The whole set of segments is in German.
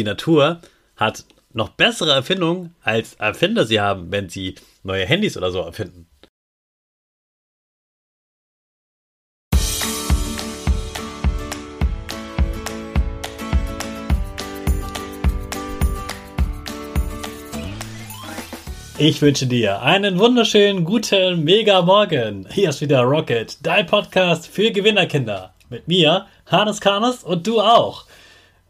Die Natur hat noch bessere Erfindungen, als Erfinder sie haben, wenn sie neue Handys oder so erfinden. Ich wünsche dir einen wunderschönen guten Mega Morgen. Hier ist wieder Rocket, dein Podcast für Gewinnerkinder. Mit mir, Hannes Karnes und du auch.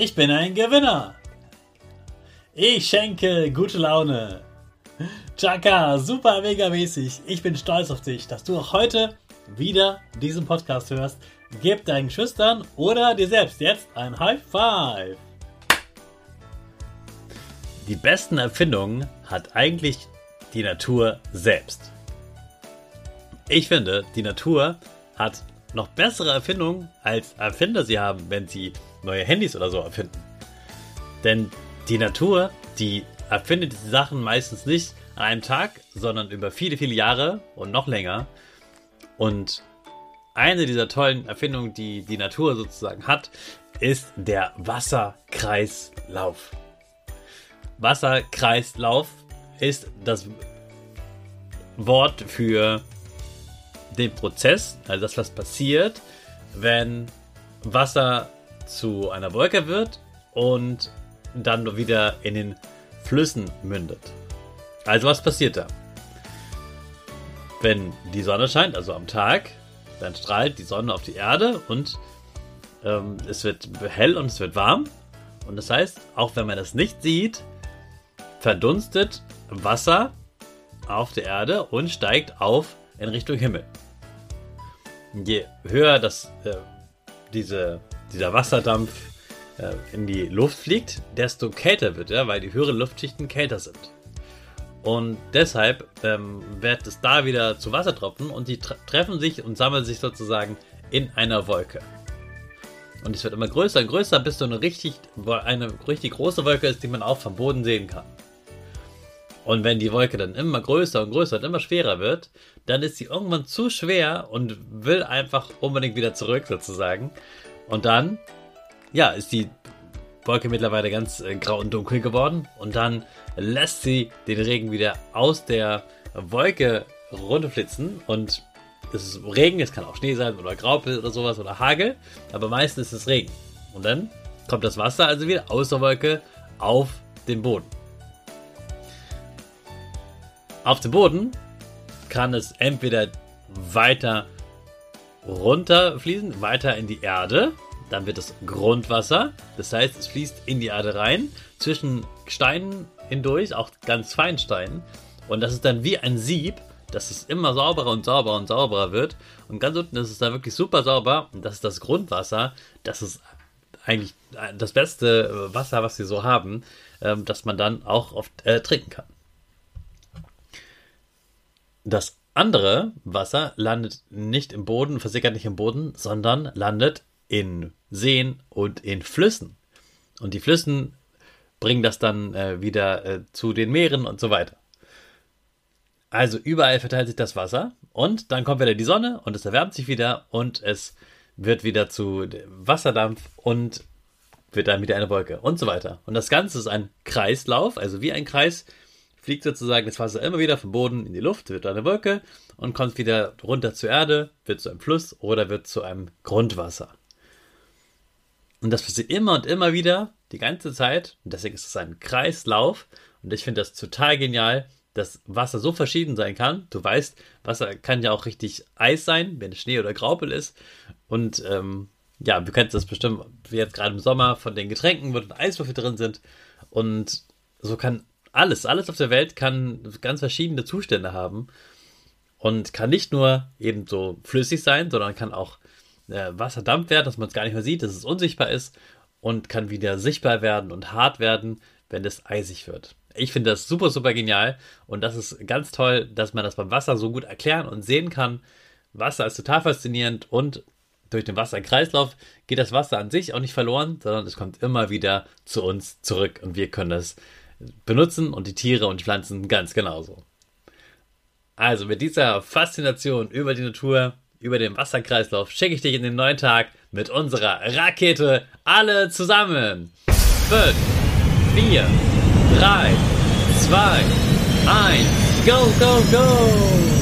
Ich bin ein Gewinner. Ich schenke gute Laune. Chaka, super mega mäßig. Ich bin stolz auf dich, dass du auch heute wieder diesen Podcast hörst. Gib deinen Schüchtern oder dir selbst jetzt ein High Five. Die besten Erfindungen hat eigentlich die Natur selbst. Ich finde, die Natur hat noch bessere Erfindungen, als Erfinder sie haben, wenn sie neue Handys oder so erfinden. Denn die Natur, die erfindet diese Sachen meistens nicht an einem Tag, sondern über viele, viele Jahre und noch länger. Und eine dieser tollen Erfindungen, die die Natur sozusagen hat, ist der Wasserkreislauf. Wasserkreislauf ist das Wort für den Prozess, also das, was passiert, wenn Wasser zu einer Wolke wird und dann wieder in den Flüssen mündet. Also was passiert da? Wenn die Sonne scheint, also am Tag, dann strahlt die Sonne auf die Erde und ähm, es wird hell und es wird warm. Und das heißt, auch wenn man das nicht sieht, verdunstet Wasser auf der Erde und steigt auf in Richtung Himmel. Je höher das, äh, diese, dieser Wasserdampf äh, in die Luft fliegt, desto kälter wird er, weil die höheren Luftschichten kälter sind. Und deshalb ähm, wird es da wieder zu Wassertropfen und die treffen sich und sammeln sich sozusagen in einer Wolke. Und es wird immer größer und größer, bis so eine richtig, eine richtig große Wolke ist, die man auch vom Boden sehen kann. Und wenn die Wolke dann immer größer und größer und immer schwerer wird, dann ist sie irgendwann zu schwer und will einfach unbedingt wieder zurück sozusagen. Und dann ja, ist die Wolke mittlerweile ganz äh, grau und dunkel geworden und dann lässt sie den Regen wieder aus der Wolke runterflitzen und es ist Regen, es kann auch Schnee sein oder Graupel oder sowas oder Hagel, aber meistens ist es Regen. Und dann kommt das Wasser also wieder aus der Wolke auf den Boden. Auf dem Boden kann es entweder weiter runterfließen, weiter in die Erde, dann wird es Grundwasser. Das heißt, es fließt in die Erde rein. Zwischen Steinen hindurch, auch ganz Feinstein. Und das ist dann wie ein Sieb, dass es immer sauberer und sauberer und sauberer wird. Und ganz unten ist es dann wirklich super sauber. Und das ist das Grundwasser. Das ist eigentlich das beste Wasser, was sie so haben, ähm, dass man dann auch oft äh, trinken kann. Das andere Wasser landet nicht im Boden, versickert nicht im Boden, sondern landet in Seen und in Flüssen. Und die Flüssen bringen das dann äh, wieder äh, zu den Meeren und so weiter. Also überall verteilt sich das Wasser und dann kommt wieder die Sonne und es erwärmt sich wieder und es wird wieder zu Wasserdampf und wird dann wieder eine Wolke und so weiter. Und das Ganze ist ein Kreislauf, also wie ein Kreis fliegt sozusagen das Wasser immer wieder vom Boden in die Luft, wird eine Wolke und kommt wieder runter zur Erde, wird zu einem Fluss oder wird zu einem Grundwasser. Und das passiert immer und immer wieder, die ganze Zeit. Und deswegen ist es ein Kreislauf. Und ich finde das total genial, dass Wasser so verschieden sein kann. Du weißt, Wasser kann ja auch richtig Eis sein, wenn es Schnee oder Graupel ist. Und ähm, ja, du kennst das bestimmt, wie jetzt gerade im Sommer von den Getränken, wo Eiswürfel drin sind. Und so kann alles, alles auf der Welt kann ganz verschiedene Zustände haben. Und kann nicht nur eben so flüssig sein, sondern kann auch äh, Wasserdampf werden, dass man es gar nicht mehr sieht, dass es unsichtbar ist und kann wieder sichtbar werden und hart werden, wenn es eisig wird. Ich finde das super, super genial und das ist ganz toll, dass man das beim Wasser so gut erklären und sehen kann. Wasser ist total faszinierend und durch den Wasserkreislauf geht das Wasser an sich auch nicht verloren, sondern es kommt immer wieder zu uns zurück und wir können es benutzen und die Tiere und die Pflanzen ganz genauso. Also mit dieser Faszination über die Natur über den Wasserkreislauf schicke ich dich in den neuen Tag mit unserer Rakete alle zusammen. 5, 4, 3, 2, 1, go, go, go!